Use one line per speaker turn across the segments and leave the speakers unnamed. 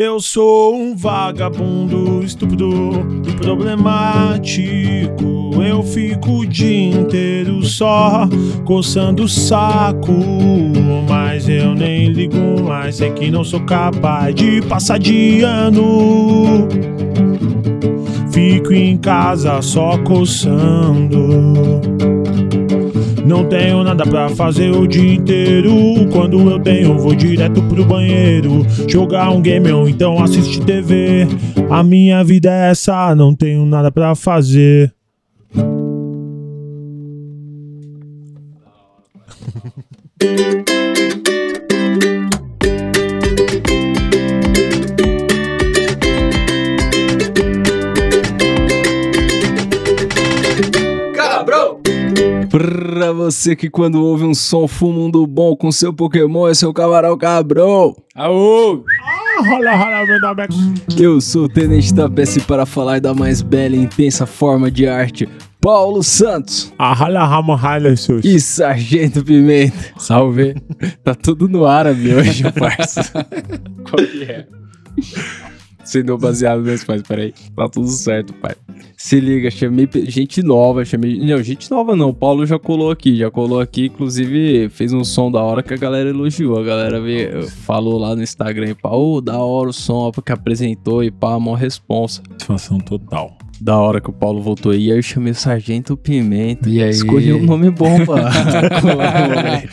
Eu sou um vagabundo estúpido e problemático. Eu fico o dia inteiro só coçando o saco. Mas eu nem ligo mais, sei que não sou capaz de passar de ano. Fico em casa só coçando. Não tenho nada pra fazer o dia inteiro. Quando eu tenho, vou direto pro banheiro. Jogar um game ou então assistir TV. A minha vida é essa, não tenho nada pra fazer.
você que quando ouve um som fuma um do bom com seu Pokémon é seu camarão cabrão.
Aô!
Ah, rola, rola, meu nome é...
Eu sou o Tenente da PS para falar da mais bela e intensa forma de arte, Paulo Santos
Ah, rola, seus.
e Sargento Pimenta.
Salve!
Tá tudo no árabe hoje, parça. Qual que é? Você deu baseado nesse, mas peraí. Tá tudo certo, pai. Se liga, chamei gente nova, chamei. Não, gente nova não. O Paulo já colou aqui, já colou aqui. Inclusive, fez um som da hora que a galera elogiou. A galera veio, falou lá no Instagram, pá, ô, da hora o som, porque apresentou e pá, mó responsa.
Satisfação total.
Da hora que o Paulo voltou aí, aí eu chamei o Sargento Pimenta.
E aí?
Escolhi um nome bom pra colar no rolê.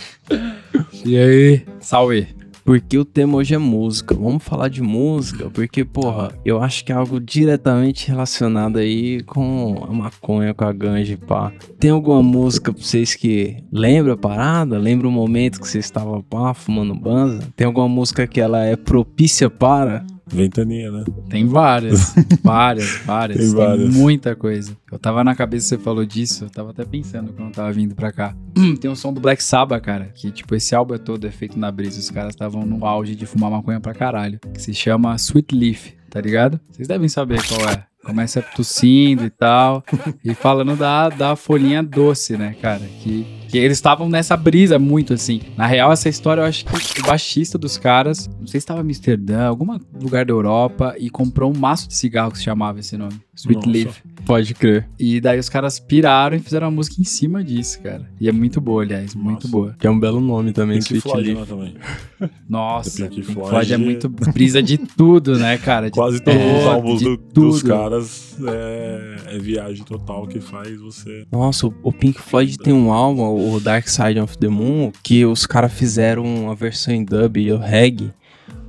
E aí? Salve!
Porque o tema hoje é música. Vamos falar de música, porque, porra, eu acho que é algo diretamente relacionado aí com a maconha, com a ganja, e pá. Tem alguma música pra vocês que lembra a parada? Lembra o momento que você estava, pá, fumando banza? Tem alguma música que ela é propícia para?
Ventania, né?
Tem várias, várias, várias.
Tem
Tem,
várias.
muita coisa. Eu tava na cabeça, você falou disso, eu tava até pensando quando eu tava vindo pra cá. Hum, tem um som do Black Sabbath, cara, que tipo, esse álbum é todo é feito na brisa. Os caras estavam no auge de fumar maconha pra caralho. Que se chama Sweet Leaf, tá ligado? Vocês devem saber qual é. Começa tossindo e tal. E falando da, da folhinha doce, né, cara? Que, que eles estavam nessa brisa muito assim. Na real, essa história eu acho que o baixista dos caras, não sei se estava em Amsterdã, algum lugar da Europa, e comprou um maço de cigarro que se chamava esse nome. Sweet
Nossa.
Leaf.
Pode crer.
E daí os caras piraram e fizeram uma música em cima disso, cara. E é muito boa, aliás, muito
Nossa.
boa.
Que é um belo nome também,
Pink
Sweet
Floyd
Leaf.
né, também.
Nossa,
Pink
Pink
Floyd
Floyd é muito brisa de tudo, né, cara? De
Quase todos
é,
os álbuns do- dos caras é, é viagem total que faz você.
Nossa, o- o Pink Floyd tem um álbum, o Dark Side of the Moon, que os caras fizeram uma versão em dub e o reggae.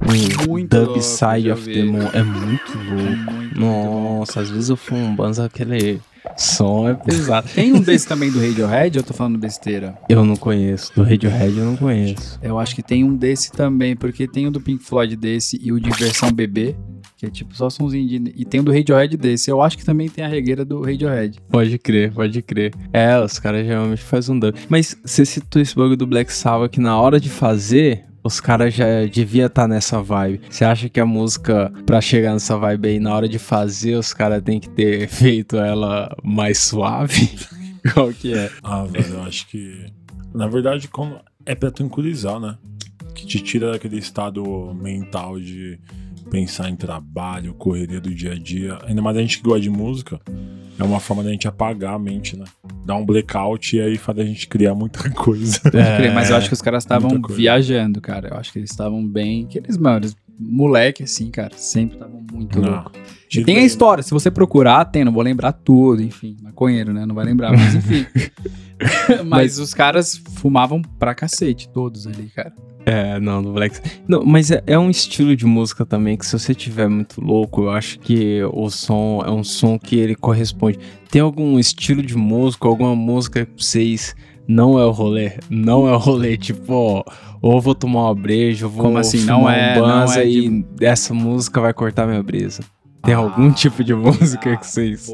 Um
Muito
Dub Side of the Moon. É muito louco.
Muito, muito.
Nossa, às vezes eu fumo um banza, aquele som é pesado.
Tem um desse também do Radiohead, ou eu tô falando besteira?
Eu não conheço. Do Radiohead eu não conheço.
Eu acho que tem um desse também, porque tem o do Pink Floyd desse e o de versão bebê, que é tipo só somzinho de... E tem o do Radiohead desse. Eu acho que também tem a regueira do Radiohead.
Pode crer, pode crer. É, os caras geralmente fazem um dub. Mas você citou esse bug do Black Sabbath que na hora de fazer, os caras já devia estar nessa vibe. Você acha que a música, pra chegar nessa vibe aí, na hora de fazer, os caras têm que ter feito ela mais suave? Qual que é?
Ah, velho, eu acho que. Na verdade, como é pra tranquilizar, né? Que te tira daquele estado mental de pensar em trabalho, correria do dia a dia. Ainda mais a gente que gosta de música, é uma forma da gente apagar a mente, né? Dar um blackout e aí faz a gente criar muita coisa.
Pode crer, mas eu acho que os caras estavam viajando, cara. Eu acho que eles estavam bem. Que eles, mano, eles, moleque, assim, cara, sempre estavam muito
Não.
louco. E tem a história, se você procurar, tem, não vou lembrar tudo, enfim. Maconheiro, né? Não vai lembrar, mas enfim. mas os caras fumavam pra cacete, todos ali, cara.
É, não, do Black Não, mas é, é um estilo de música também que se você tiver muito louco, eu acho que o som é um som que ele corresponde. Tem algum estilo de música, alguma música que vocês não é o rolê? Não é o rolê, tipo, ó, ou vou tomar uma breja, ou vou
Como assim? Não
um
é- não
banza
é
e essa música vai cortar minha brisa. Tem
Ah.
algum tipo de música que vocês...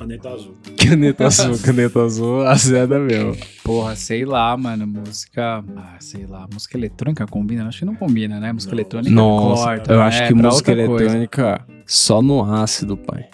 Caneta azul.
Caneta azul, caneta azul, azeda mesmo.
Porra, sei lá, mano, música. Ah, sei lá, música eletrônica combina? Acho que não combina, né? Música
Não.
eletrônica
Nossa,
corta,
eu
né?
acho que
Pra
música
outra coisa.
eletrônica só no ácido, pai.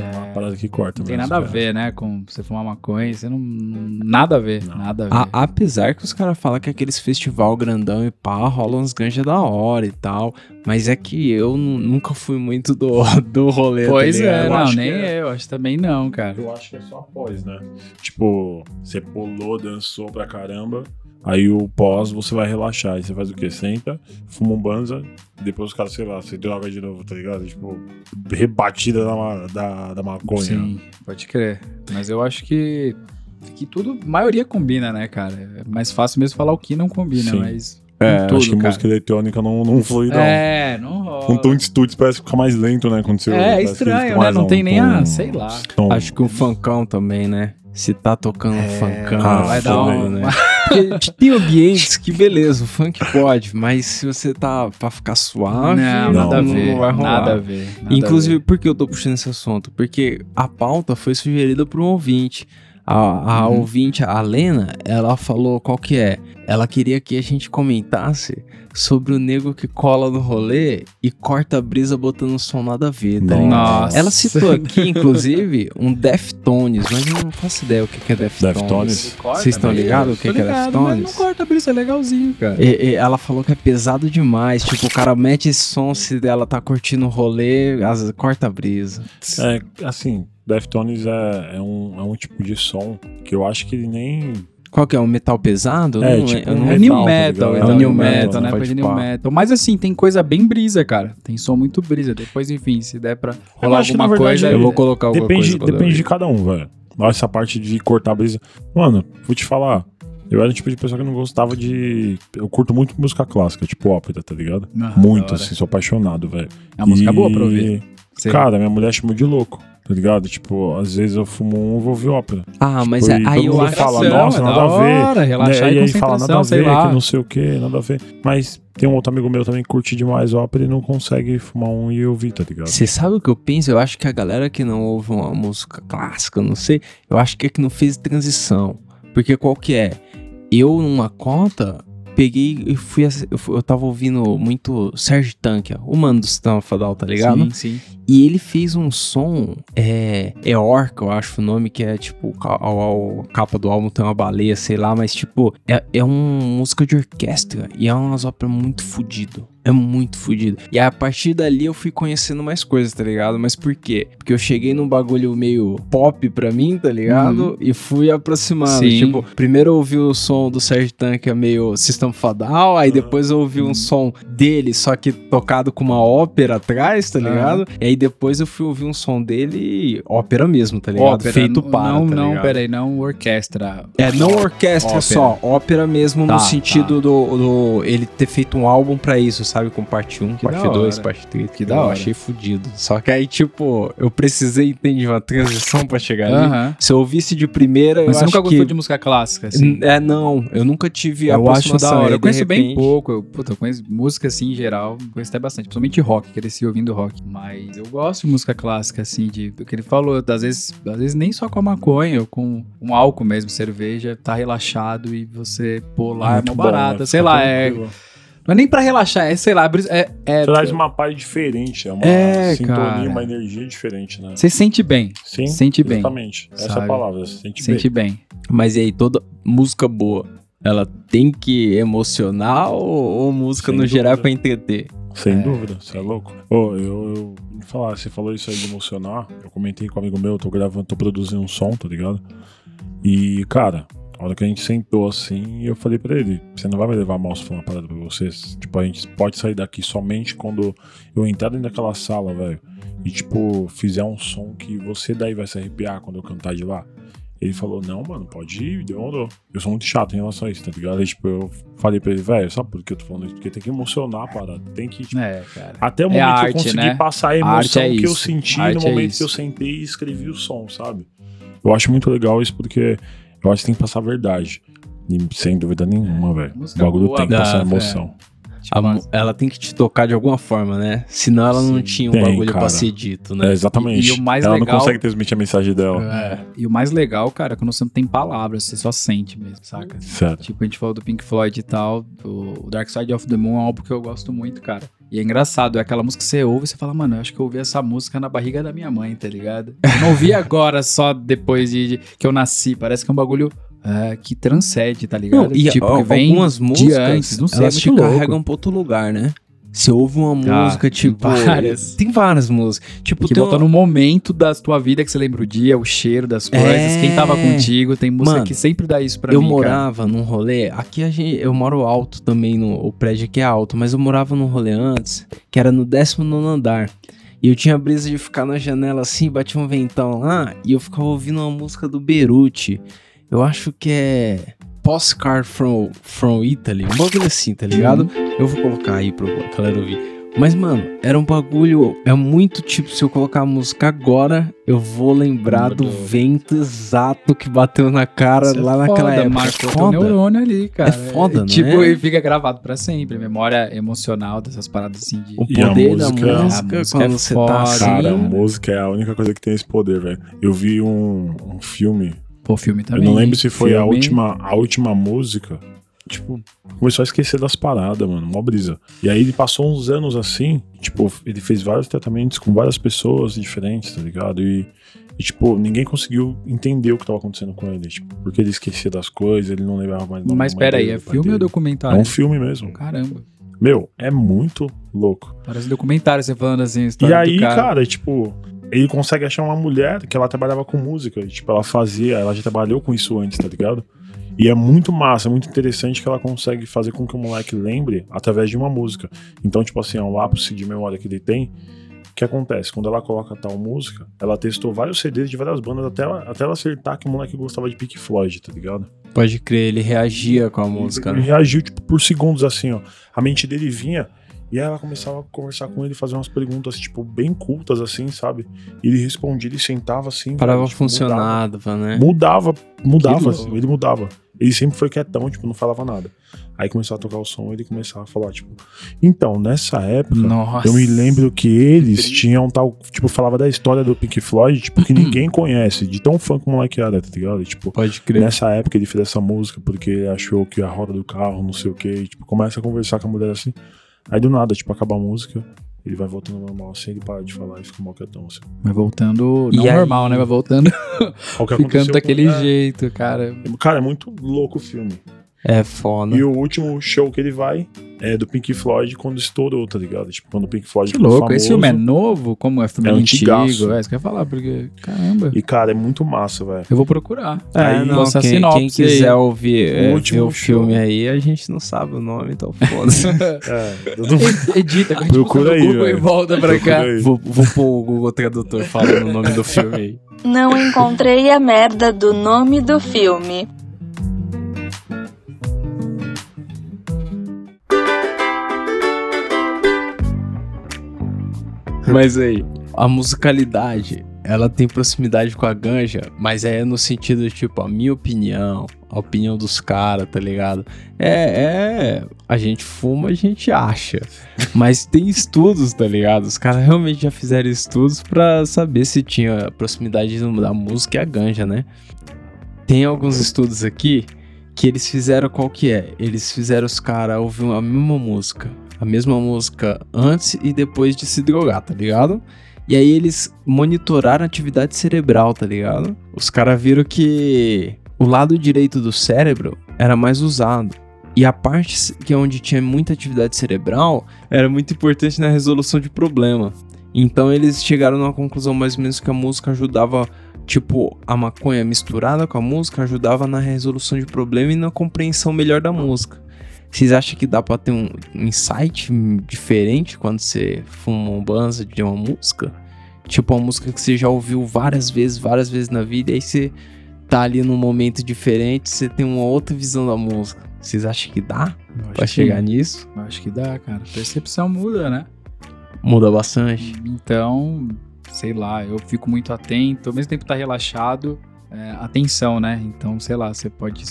É,
parada que corta.
Não tem nada a
cara.
ver, né? Com você fumar maconha, você não. Nada a ver.
Não.
Nada a ver.
A- apesar que os caras falam que aqueles festival grandão e pá, rola uns ganja da hora e tal. Mas é que eu nu- nunca fui muito do, do rolê.
pois
tá
é?
Eu
não, nem
é.
eu, acho também não, cara.
Eu acho que é só após, né? Tipo, você pulou, dançou pra caramba. Aí o pós você vai relaxar. Aí você faz o quê? Senta, fuma um banza, depois os caras, sei lá, você droga de novo, tá ligado? Tipo, rebatida da, da, da maconha.
Sim, pode crer. Mas eu acho que. Que tudo, maioria combina, né, cara? É mais fácil mesmo falar o que não combina,
Sim.
mas.
É,
tudo,
acho que
cara.
música eletrônica não, não flui, não.
É, não rola.
Com tom de estúdio parece que fica mais lento, né? Quando você
É,
ele
estranho, né? Não
um
tem nem
tom-
a- sei lá.
tom-
Acho que um funkão também, né? Se tá tocando um funkão,
ah,
vai dar um.
né? Porque tem ambientes que, beleza, o funk pode, mas se você tá pra ficar suave,
Não,
Não,
nada a
não
ver.
vai rolar.
Nada a ver. nada a
Inclusive,
ver.
por que eu tô puxando esse assunto? Porque a pauta foi sugerida por um ouvinte. A, a
Uhum.
ouvinte, a Lena, ela falou qual que é. Ela queria que a gente comentasse sobre o nego que cola no rolê e corta a brisa botando som nada a ver, tá ligado?
Nossa.
Ela citou aqui, inclusive, um Deftones, mas eu não faço ideia o que que é Deftones.
Deftones?
Vocês estão ligados o que,
Tô
que é
ligado, mas
Deftones?
Não corta a brisa, é legalzinho, cara.
E- e ela falou que é pesado demais. Tipo, o cara mete esse som se ela tá curtindo o rolê, as, corta a brisa.
É, assim, Deftones é, é, um, é um tipo de som que eu acho que ele nem.
Qual que é? Um metal pesado?
É,
não-
tipo, um
não
É
metal,
new
tá
metal,
ligado?
então,
É
new
new
metal, né? Coisa new
pá.
metal. Mas assim, tem coisa bem brisa, cara. Tem som muito brisa. Depois, enfim, se der pra rolar alguma
verdade,
coisa,
é-
eu vou colocar alguma
Depende,
coisa.
depende de cada um, velho. Essa parte de cortar a brisa. Mano, vou te falar. Eu era o tipo de pessoa que não gostava de. Eu curto muito música clássica, tipo ópera, tá ligado?
Ah,
muito, assim, sou apaixonado, velho.
É uma música
E,
boa pra ouvir. Sim.
Cara, minha mulher chamou de louco, tá ligado? Tipo, às vezes eu fumo um e vou ouvir ópera.
Ah, mas
Tipo,
é-
e
aí
todo
eu acho
fala,
que-
nossa,
é
nada
da
a ver.
hora, relaxar
né?
e
E aí fala nada a ver,
lá.
que não sei o que, nada a ver. Mas tem um outro amigo meu também que curte demais ópera e não consegue fumar um e ouvir, tá ligado?
Você sabe o que eu penso? Eu acho que a galera que não ouve uma música clássica, não sei, eu acho que é que não fez transição. Porque qual que é? Eu, numa conta, peguei e fui, eu, tava ouvindo muito Sérgio Tankia, o mano do Sistema Fadal, tá ligado?
Sim, sim.
E ele fez um som, é, é Orca, eu acho o nome, que é tipo, a, capa do álbum tem uma baleia, sei lá, mas tipo, é, é uma música de orquestra e é umas óperas muito fudido. É muito fudido. E a partir dali eu fui conhecendo mais coisas, tá ligado? Mas por quê? Porque eu cheguei num bagulho meio pop pra mim, tá ligado? E fui aproximando.
Sim.
Tipo, primeiro eu ouvi o som do Sérgio Tanque meio System Fadal, aí depois eu ouvi um som dele, só que tocado com uma ópera atrás, tá ligado? E aí depois eu fui ouvir um som dele, ópera mesmo, tá ligado?
Ópera,
Feito para,
Não,
tá
não,
ligado?
peraí, não orquestra.
É, não orquestra
Ópera.
só, ópera mesmo
Tá,
no sentido do, do ele ter feito um álbum pra isso, sabe? Com parte 1,
Que
parte
da
2,
hora.
parte 3.
Que da
eu
hora.
achei fudido. Só que aí, tipo, eu precisei entender uma transição pra chegar ali.
Aham.
Se eu ouvisse de primeira,
Mas
eu
você
acho
nunca gostou
que...
de música clássica, assim?
É, não, eu nunca tive
Eu acho
aproximação,
da hora. Eu conheço bem
repente-
pouco. Eu, puta, eu conheço música assim em geral. Conheço até bastante. Principalmente rock, cresci ouvindo rock. Mas eu gosto de música clássica, assim, de do que ele falou. Às vezes, às vezes nem só com a maconha, ou com um álcool mesmo, cerveja, tá relaxado e você pô lá, é,
Muito bom,
barata.
né?
Sei lá, é.
tranquilo.
Não é nem pra relaxar, é, sei lá, é. é
Traz uma paz diferente, é uma
É,
sintonia,
cara.
uma energia diferente, né?
Você sente bem.
Sim,
sente bem,
exatamente. Essa é
sabe?
a palavra, você sente,
Sente
bem.
bem.
Mas e aí, toda música boa, ela tem que emocionar ou, ou música
Sem
no geral é
dúvida.
pra entreter?
Sem
É.
dúvida, você é louco. Ô, eu, eu vou falar, você falou isso aí de emocionar. Eu comentei com um amigo meu, tô gravando, tô produzindo um som, tá ligado? E, cara, a hora que a gente sentou assim, eu falei pra ele: você não vai me levar mal se for uma parada pra vocês. Tipo, a gente pode sair daqui somente quando eu entrar dentro daquela sala, velho. E, tipo, fizer um som que você daí vai se arrepiar quando eu cantar de lá. Ele falou, não, mano, pode ir, demorou. Eu sou muito chato em relação a isso, tá ligado? Aí, tipo, eu falei pra ele, velho, sabe por que eu tô falando isso? Porque tem que emocionar a parada. Tem que, tipo,
É, cara.
até o
É
momento que eu
arte,
consegui
né?
passar a
A
emoção
é
que eu senti
A
no
é
momento que eu sentei e escrevi o som, sabe? Eu acho muito legal isso porque eu acho que tem que passar a verdade. E sem dúvida nenhuma, velho. O bagulho
boa,
tem que passar
é.
emoção.
Tipo,
A ela tem que te tocar de alguma forma, né? Senão ela não
Sim,
tinha um
tem,
bagulho pra
cara.
ser dito,
É,
né?
exatamente.
E- e o mais
Ela
legal-
não consegue transmitir a mensagem dela.
É. E o mais legal, cara, é quando você não tem palavras, você só sente mesmo, saca?
Certo.
Tipo, a gente falou do Pink Floyd e tal, o Dark Side of the Moon é um álbum que eu gosto muito, cara. E é engraçado, é aquela música que você ouve e você fala, mano, eu acho que eu ouvi essa música na barriga da minha mãe, tá ligado? Eu não ouvi agora só depois de, de que eu nasci. Parece que é um bagulho é, que transcende, tá ligado?
Não, e
tipo,
a-
que vem
algumas músicas,
antes, não sei,
elas
é
te
louco.
carregam pra outro lugar, né? Você ouve uma
Ah,
música,
tem
tipo...
várias.
Tem várias músicas. Tipo,
que
tem
volta
uma-
no momento da tua vida que você lembra o dia, o cheiro das coisas,
É.
quem tava contigo. Tem música
Mano,
que sempre dá isso pra
eu
mim, cara.
morava num rolê. Aqui a gente, eu moro alto também, no, o prédio aqui é alto, mas eu morava num rolê antes, que era no 19 andar. E eu tinha brisa de ficar na janela assim, batia um ventão lá, e eu ficava ouvindo uma música do Beruti. Eu acho que é Postcard from, from Italy, um bagulho assim, tá ligado? Eu vou colocar aí pra galera ouvir. Mas, mano, era um bagulho. É muito tipo, se eu colocar a música agora, eu vou lembrar
Lembra
do vento exato que bateu na cara
Isso é
lá naquela
foda,
época.
Marcou
É foda.
neurônio ali, cara.
É foda, não
Tipo,
é?
e fica gravado pra sempre. Memória emocional dessas paradas assim de...
O
E a
poder da
música-
música,
a música
quando
é
você
foda.
tá assim.
Cara, a música é a única coisa que tem esse poder, velho. Eu vi um, um filme,
Pô, filme também.
eu não lembro se foi a
Filme.
última, a última música. Tipo, começou a esquecer das paradas, mano. Mó brisa. E aí ele passou uns anos assim, tipo, ele fez vários tratamentos com várias pessoas diferentes, tá ligado? E, e, tipo, ninguém conseguiu entender o que tava acontecendo com ele. Tipo, porque ele esquecia das coisas, ele não lembrava mais do nome
Mas
da mãe
pera aí,
dele,
é filme ou
dele.
documentário?
É um filme mesmo.
Caramba.
Meu, é muito louco.
Parece documentário você falando assim, a
E aí,
cara.
cara, tipo, ele consegue achar uma mulher que ela trabalhava com música. E, tipo, ela fazia, ela já trabalhou com isso antes, tá ligado? E é muito massa, é muito interessante que ela consegue fazer com que o moleque lembre através de uma música. Então, tipo assim, é um ápice de memória que ele tem. O que acontece? Quando ela coloca tal música, ela testou vários CDs de várias bandas até ela, até ela acertar que o moleque gostava de Pink Floyd, tá ligado?
Pode crer, ele reagia com a música,
Ele
né?
reagiu, tipo, por segundos, assim, ó. A mente dele vinha e aí ela começava a conversar com ele, fazer umas perguntas, tipo, bem cultas, assim, sabe? E ele respondia, ele sentava assim.
Parava
tipo, mudava.
funcionava, né?
Mudava, mudava,
Que
assim, ele mudava. Ele sempre foi quietão, tipo, não falava nada. Aí começou a tocar o som, ele começava a falar, tipo, então, nessa época,
Nossa.
eu me lembro que eles tinham tal, tipo, falava da história do Pink Floyd, tipo, que ninguém conhece, de tão fã que o moleque era, tá ligado? E, tipo,
Pode crer.
Nessa época ele fez essa música porque ele achou que a roda do carro, não sei o que, e, tipo, começa a conversar com a mulher assim. Aí do nada, tipo, acaba a música, ele vai voltando ao normal assim, ele para de falar e fica mal quietão assim.
Vai voltando, não
aí-
normal, né? Vai voltando, ficando daquele
com-
jeito, cara.
Cara, é muito louco o filme.
É foda.
E o último show que ele vai é do Pink Floyd quando estourou, tá ligado? Tipo, quando o Pink Floyd
Que
ficou
louco,
famoso.
esse filme é novo? Como é filme
É
antigo?
antigaço.
É, isso que eu ia falar, porque, caramba,
E, cara, é muito massa, velho.
eu vou procurar.
É,
Aí,
não,
nossa
quem,
sinopse
quem quiser
aí.
ouvir é,
O último
ver o
show.
filme aí, a gente não sabe o nome, então foda-se.
É,
Ed- Edita, quando a gente
Procura aí,
Google e volta pra
Procura
cá.
aí.
vou, vou pôr o Google Tradutor falando o nome do filme aí.
Não encontrei a merda do nome do filme.
Mas aí, a musicalidade, ela tem proximidade com a ganja, mas é no sentido, tipo, a minha opinião, a opinião dos caras, tá ligado? É, é. A gente fuma, a gente acha. Mas tem estudos, tá ligado? Os caras realmente já fizeram estudos pra saber se tinha proximidade da música e a ganja, né? Tem alguns estudos aqui que eles fizeram qual que é? Eles fizeram os caras ouvir a mesma música. A mesma música antes e depois de se drogar, tá ligado? E aí eles monitoraram a atividade cerebral, tá ligado? Os caras viram que o lado direito do cérebro era mais usado. E a parte que é onde tinha muita atividade cerebral era muito importante na resolução de problema. Então eles chegaram numa conclusão mais ou menos que a música ajudava, tipo, a maconha misturada com a música ajudava na resolução de problema e na compreensão melhor da música. Vocês acham que dá pra ter um insight diferente quando você fuma um banza de uma música? Tipo, uma música que você já ouviu várias vezes, várias vezes na vida, e aí você tá ali num momento diferente, você tem uma outra visão da música. Vocês acham que dá pra
que-
chegar nisso?
eu Acho que dá, cara. Percepção muda, né?
Muda bastante.
Então, sei lá, eu fico muito atento. Ao mesmo tempo tá relaxado, é, atenção, né? Então, sei lá, você pode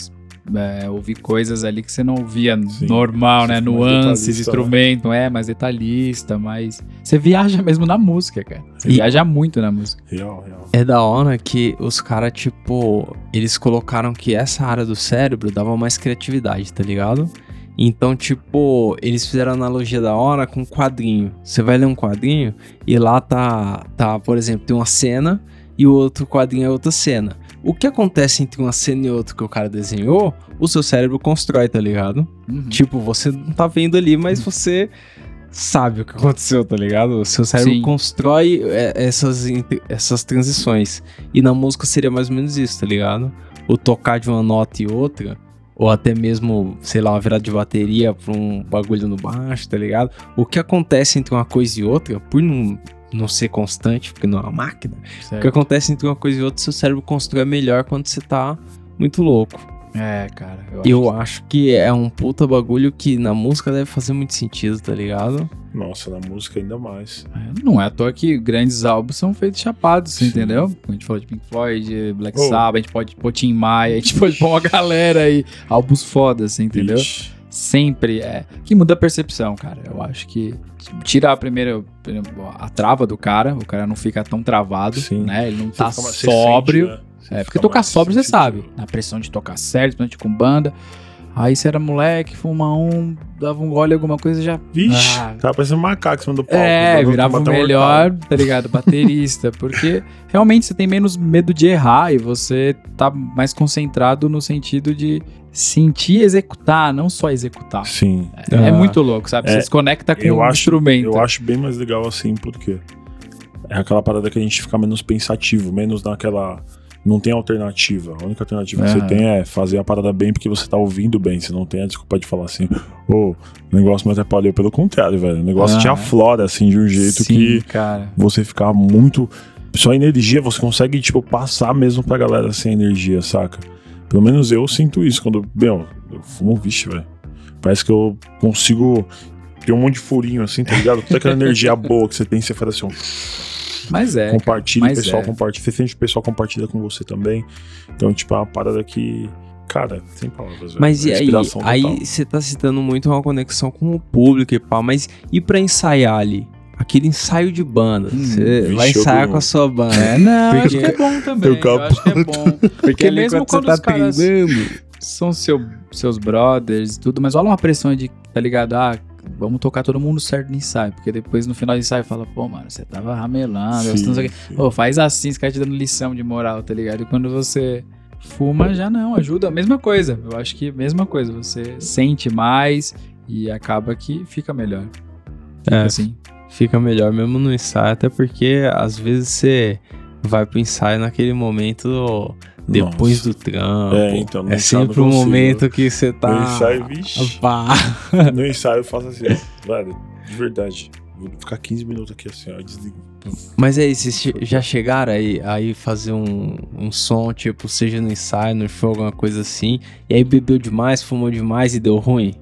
é, ouvir coisas ali que você não ouvia
Sim,
normal,
você
né? Nuances,
detalhista,
instrumento, não é mais detalhista, mas você viaja mesmo na música, cara. Você
E-
viaja muito na música.
Real, real.
É da hora que os caras, tipo, eles colocaram que essa área do cérebro dava mais criatividade, tá ligado? Então, tipo, eles fizeram analogia da hora com um quadrinho. Você vai ler um quadrinho e lá tá, tá, por exemplo, tem uma cena e o outro quadrinho é outra cena. O que acontece entre uma cena e outra que o cara desenhou, o seu cérebro constrói, tá ligado?
Uhum.
Tipo, você não tá vendo ali, mas você sabe o que aconteceu, tá ligado? O seu cérebro
Sim.
constrói é, essas, essas transições. E na música seria mais ou menos isso, tá ligado? O tocar de uma nota e outra, ou até mesmo, sei lá, uma virada de bateria pra um bagulho no baixo, tá ligado? O que acontece entre uma coisa e outra, por não, não ser constante, porque não é uma máquina, o que
Certo.
acontece entre uma coisa e outra, seu cérebro constrói melhor quando você tá muito louco.
É, cara. Eu,
Eu
acho
acho que é um puta bagulho que na música deve fazer muito sentido, tá ligado?
Nossa, na música ainda mais.
que- Não é à toa que grandes álbuns são feitos chapados,
Sim.
entendeu? A gente falou de Pink Floyd, Black
Oh.
Sabbath, a gente pode pôr Tim Maia, a gente pode pôr uma galera aí. Álbuns fodas, entendeu?
Vixe.
Sempre é. Que muda a percepção, cara. Eu acho que tira a primeira. a trava do cara, o cara não fica tão travado,
Sim.
né? Ele não
Você
tá sóbrio.
sente, né?
É, porque tocar sóbrio você sabe. Na pressão de tocar certo, principalmente com banda. Aí você era moleque, fuma um, dava um gole, alguma coisa já.
Vixe,
Ah.
tava parecendo um macaco em cima do palco.
É,
Dava-
virava o melhor, tá ligado? Baterista. Porque realmente você tem menos medo de errar e você tá mais concentrado no sentido de sentir e executar, não só executar.
Sim.
É,
Ah.
muito louco, sabe? Você
É,
se conecta com o
acho-
instrumento.
Eu acho bem mais legal assim, porque é aquela parada que a gente fica menos pensativo, menos naquela. Não tem alternativa. A única alternativa que você tem é fazer a parada bem porque você tá ouvindo bem. Você não tem a desculpa de falar assim, ô, o negócio me atrapalhou. Pelo contrário, velho. O negócio te aflora, assim, de um jeito
Sim,
que
cara.
você ficar muito. Só energia, você consegue, tipo, passar mesmo pra galera sem energia, saca? Pelo menos eu sinto isso quando. Meu, eu fumo vixe, velho. Parece que eu consigo. Ter um monte de furinho assim, tá ligado? Toda aquela energia boa que você tem, você faz assim, ó,
Mas é.
compartilha, o
mas
pessoal
é.
compartilha. Você sente o pessoal compartilha com você também. Então, tipo, é uma parada que. Cara, sem palavras, velho.
Mas e
É
aí? Aí você tá citando muito uma conexão com o público e pá, mas e pra ensaiar ali? Aquele ensaio de banda.
Hum,
Você
vixe,
vai ensaiar com a sua banda.
É, não, eu acho
Porque-
que é bom também.
Eu
acho que é bom. Porque
ali
mesmo
quando
quando os caras
treinando.
são seu, seus brothers e tudo, mas rola uma pressão de, tá ligado? Ah, vamos tocar todo mundo certo no ensaio. Porque depois no final do ensaio fala, pô, mano, você tava ramelando, você não sei o quê.
sim.
Pô, faz assim, esse cara te dando lição de moral, tá ligado? E quando você fuma, já não, ajuda. A mesma coisa. Eu acho que a mesma coisa. Você sente mais e acaba que fica melhor. Fica
É.
assim.
Fica melhor mesmo no ensaio, até porque às vezes você vai pro ensaio naquele momento depois
Nossa.
do trampo.
É, então,
é sempre
não
um momento que você tá.
No ensaio, vixe.
Pá.
No ensaio eu faço assim, velho, de verdade. Vou ficar 15 minutos aqui assim, ó, eu desligo.
Mas aí, vocês che- já chegaram aí, aí fazer um, um som, tipo, seja no ensaio, no show, alguma coisa assim, e aí bebeu demais, fumou demais e deu ruim?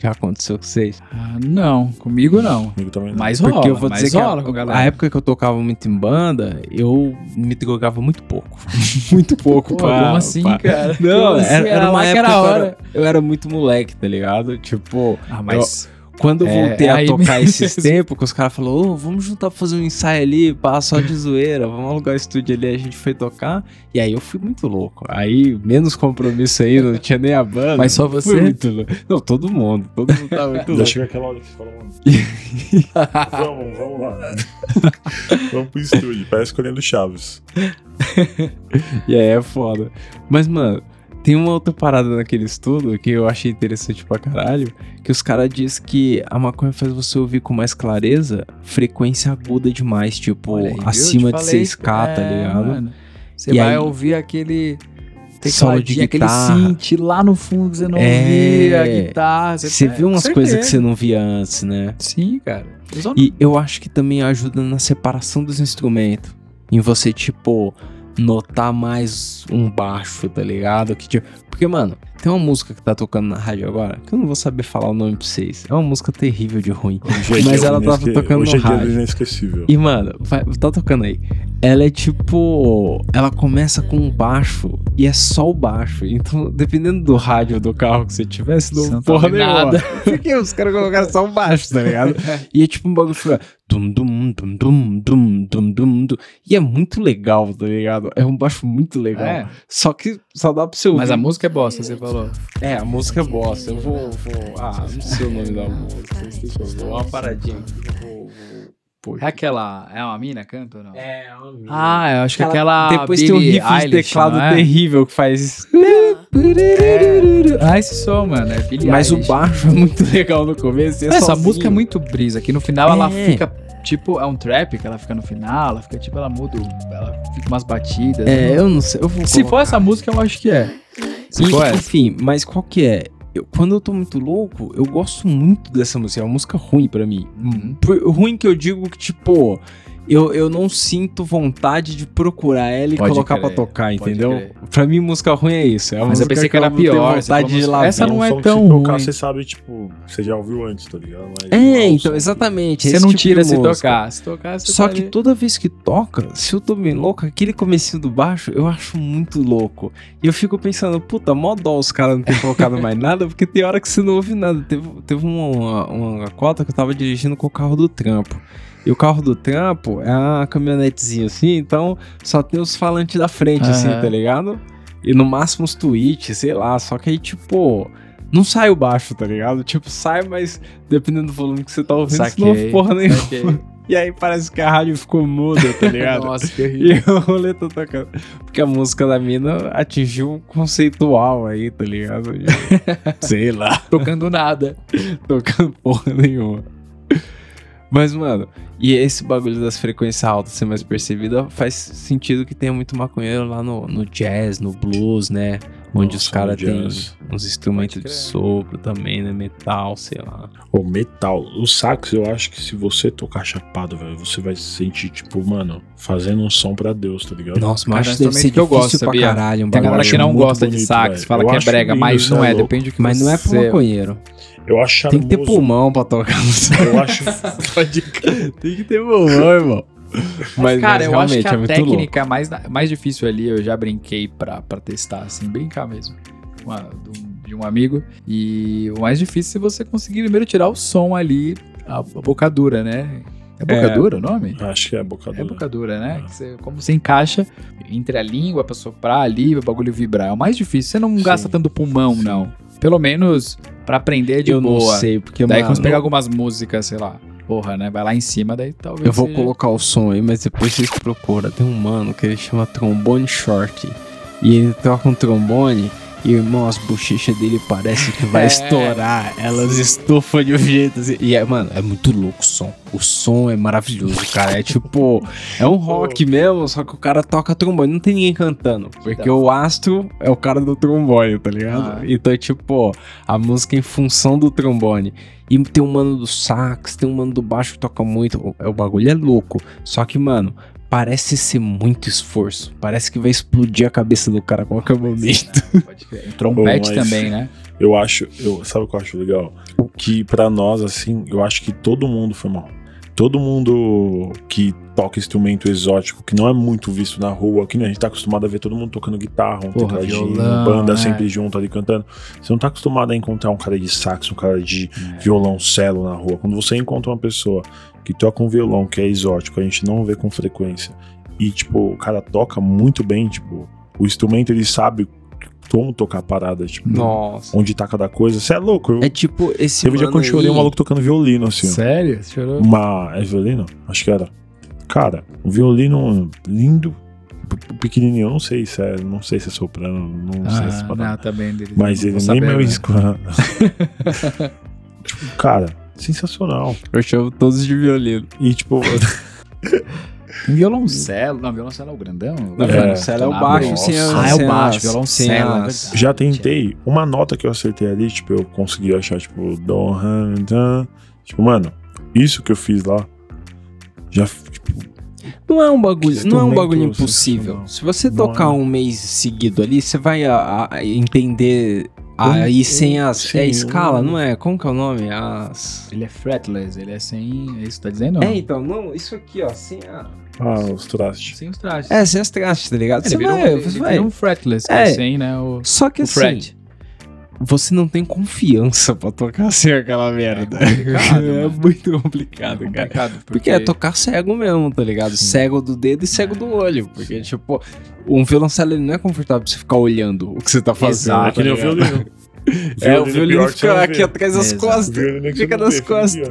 Já aconteceu com vocês?
Ah, não, comigo não.
Comigo também não.
Mas
Porque
rola,
eu vou
mas
dizer que
rola
a,
com a galera.
a época que eu tocava muito em banda, eu me drogava muito pouco. muito pouco,
Pô,
pá,
como assim,
pá.
cara?
Não,
Como assim?
era, era uma época
era
que
a
eu
hora.
era, eu era muito moleque, tá ligado? Tipo,
Ah, mas
quando eu
É,
voltei
é
a tocar
mesmo.
esses tempos, que os caras falaram, ô, vamos juntar pra fazer um ensaio ali, pá, só de zoeira, vamos alugar o estúdio ali, a gente foi tocar, e aí eu fui muito louco. Aí, menos compromisso aí, não tinha nem a banda.
Mas só
Fui
você?
muito louco. Não, todo mundo, todo mundo tava muito
Já
louco.
chega aquela hora que você fala, mano. vamos, vamos lá. vamos pro estúdio, parece escolhendo Chaves.
E aí é foda. Mas, mano, tem uma outra parada naquele estudo que eu achei interessante pra caralho, que os caras dizem que a maconha faz você ouvir com mais clareza frequência aguda demais, tipo,
aí, viu?
acima de
falei,
6K, tá
é,
ligado?
mano. Você
E
vai
aí-
ouvir aquele
Solo de
tecladinho, aquele
guitarra.
synth lá no fundo que você não
É.
ouvia, a guitarra.
Você
é,
vê umas
com
coisas que você não via antes, né?
Sim, cara. Eu
E eu acho que também ajuda na separação dos instrumentos. Em você, tipo, notar mais um baixo, tá ligado? Que, tipo, porque, mano, tem uma música que tá tocando na rádio agora, que eu não vou saber falar o nome pra vocês. É uma música terrível de ruim.
Hoje é
Mas ela tava
inesque-
tocando
Hoje
no
é dia do
rádio.
inesquecível.
E, mano, vai- tá tocando aí. ela é tipo. Ela começa com um baixo e é só o baixo. Então, dependendo do rádio do carro que você tivesse, não
não tá
porra nenhuma.
nada.
Porque os caras colocaram só o baixo, tá ligado? E é tipo um bagulho. Dum, dum, dum, dum, dum, dum, dum, dum. E é muito legal, tá ligado? É um baixo muito legal.
É,
Só que só dá pra você ouvir.
mas a música é bosta, você falou.
É, a música é bossa. Eu vou, vou. Ah, não sei o nome da música. Ver. Uma paradinha aqui. Vou. vou...
É aquela. É uma mina canta ou não?
É, uma mina.
Ah, eu acho que aquela.
Depois tem um
Billie
riff de
Eilish,
teclado
não é?
terrível que faz isso.
Ah, esse som, mano. É Billie
Mas o
Eilish.
baixo é muito legal no começo. e é
Essa
sozinho.
música é muito brisa, que no final ela
É.
fica, tipo, é um trap que ela fica no final, ela fica, tipo, ela muda, o- ela fica umas batidas.
É,
né?
eu não sei. Eu vou
Se
colocar.
for essa música, eu acho que é.
E. Enfim, mas qual que é? Eu- quando eu tô muito louco, eu gosto muito dessa música. É uma música ruim pra mim.
Uhum.
Ruim que eu digo que, tipo, eu, eu não sinto vontade de procurar ela e
Pode
colocar
crer,
pra tocar, entendeu?
crer.
Pra mim, música ruim é isso. É
Mas eu pensei que era pior,
vontade de lá
essa não
um
é
som que
tão
se tocar,
ruim.
você sabe, tipo, você já ouviu antes, tá ligado? Mas
É,
um
então, exatamente.
Você não
tipo
tira se tocar. Se tocar, você
Só
tá
que
ali.
toda vez que toca, se eu tô bem louco, aquele comecinho do baixo eu acho muito louco. E eu fico pensando, puta, mó dó os caras não terem colocado mais nada, porque tem hora que você não ouve nada. Teve, teve uma, uma cota que eu tava dirigindo com o carro do trampo. E o carro do trampo é uma caminhonetezinha assim, então só tem os falantes da frente, assim,
Aham.
tá ligado? E no máximo os tweets, sei lá. Só que aí, tipo, não sai o baixo, tá ligado? Tipo, sai, mas dependendo do volume que você tá ouvindo, você não
Saquei,
porra nenhuma.
saquei.
E aí parece que a rádio ficou muda, tá ligado?
Nossa, que horrível.
E o rolê tá tocando. Porque a música da mina atingiu um conceitual aí, tá ligado? Sei lá,
Tocando nada.
tocando porra nenhuma. Mas, mano, e esse bagulho das frequências altas ser mais percebida faz sentido que tenha muito maconheiro lá no, no jazz, no blues, né? Onde
Nossa,
os caras têm uns instrumentos de sopro também, né? Metal, sei lá.
O metal. O sax, eu acho que se você tocar chapado, velho, você vai se sentir, tipo, mano, fazendo um som pra Deus, tá ligado?
Nossa, mas
é
acho que deve ser
que eu
difícil
gosto,
pra
sabia?
caralho. Um
Tem galera que não gosta de
bonito,
sax,
velho.
fala
Eu
que é brega,
lindo,
mas não
é
é, depende do que
Mas não é pro maconheiro.
Eu acho
Tem que ter pulmão pra tocar no sax.
Eu acho. Pode
Tem que ter pulmão, irmão. Mas,
Cara,
mas
eu acho
realmente
que a
é muito louco.
técnica mais, mais difícil ali, eu já brinquei pra, pra testar, assim, brincar mesmo. Uma- de um amigo. E o mais difícil é você conseguir primeiro tirar o som ali, a, a bocadura, né? É bocadura o nome?
Acho que é bocadura.
É bocadura, né? Que você- como você encaixa entre a língua pra soprar ali, o bagulho vibrar. É o mais difícil. Você não
Sim.
gasta tanto pulmão,
Sim.
não. Pelo menos pra aprender de
eu
boa.
não sei, porque,
Daí
mano,
quando pegar algumas músicas, sei lá, porra, né? Vai lá em cima, daí talvez.
eu vou
seja-
colocar o som aí, mas depois vocês procuram. Tem um mano que ele chama trombone short. E ele toca um trombone irmão, as bochechas dele parece que vai
É.
estourar. Elas estufam de um jeito assim. E, é, mano, é muito louco o som. O som é maravilhoso, cara. É tipo, é um rock mesmo, só que o cara toca trombone. Não tem ninguém cantando. Porque
Da
o astro é o cara do trombone, tá ligado?
Ah.
Então, tipo, a música em função do trombone. E tem um mano do sax, tem um mano do baixo que toca muito. O, o bagulho é louco. Só que, mano, parece ser muito esforço. Parece que vai explodir a cabeça do cara a qualquer momento.
Pode crer. Um trompete
mas-
também, né?
Eu acho, eu, sabe o que eu acho legal? Que pra nós, assim, eu acho que todo mundo foi mal. Todo mundo que toca instrumento exótico, que não é muito visto na rua, que a gente tá acostumado a ver todo mundo tocando guitarra, um
Porra,
tecladinho,
violão,
banda
é.
sempre junto ali cantando. Você não tá acostumado a encontrar um cara de sax, um cara de violoncelo na rua. Quando você encontra uma pessoa que toca um violão que é exótico, a gente não vê com frequência. E, tipo, o cara toca muito bem, tipo, o instrumento ele sabe como tocar a parada, tipo,
Nossa.
onde tá cada coisa. Você é louco. Eu,
É tipo esse
Teve um dia que eu chorei
aí-
um maluco tocando violino, assim.
Sério? Você chorou?
Uma. É violino? Acho que era. Cara, um violino lindo, pequenininho. Eu não sei se é. Não sei se é soprano, não sei se é
Ah, não, tá bem dele.
Mas ele nem
saber,
meu
né?
isco. tipo, cara, sensacional.
Eu chamo todos de violino.
E tipo,
violoncelo. Não, violoncelo é o grandão?
É,
violoncelo é o baixo sem a-
Ah, é o baixo, violoncelo. é
as-
verdade.
já tentei. Uma nota que eu acertei ali, tipo, eu consegui achar, tipo, do, ran, dan. Tipo, mano, isso que eu fiz lá. Já, tipo,
Não é um bagulho, não é um bagulho impossível. Se você
Não
tocar
é.
um mês seguido ali, você vai a- a- entender Aí sem as.
Sim,
é escala, não é? Como que é o nome? As.
Ele é fretless, ele é sem. É isso que tá dizendo?
É, então, não, isso aqui, ó, sem a.
Ah, os trastes.
Sem os trajes.
É, sem as trastes, tá ligado?
Ele
Você
virou,
vai,
ele
você vai.
um fretless,
É.
é sem, né? O,
Só que
o
assim,
fret.
você não tem confiança pra tocar sem aquela merda.
complicado,
É,
mano.
muito complicado, cara.
complicado.
Porque é tocar cego mesmo, tá ligado? Cego do dedo e cego do olho. Porque, tipo, um violoncelo ele não é confortável pra você ficar olhando o que você tá fazendo.
Exato,
É que nem o
tá
violino.
É, o violino fica aqui atrás das
Exato.
Costas.
é
Fica nas costas.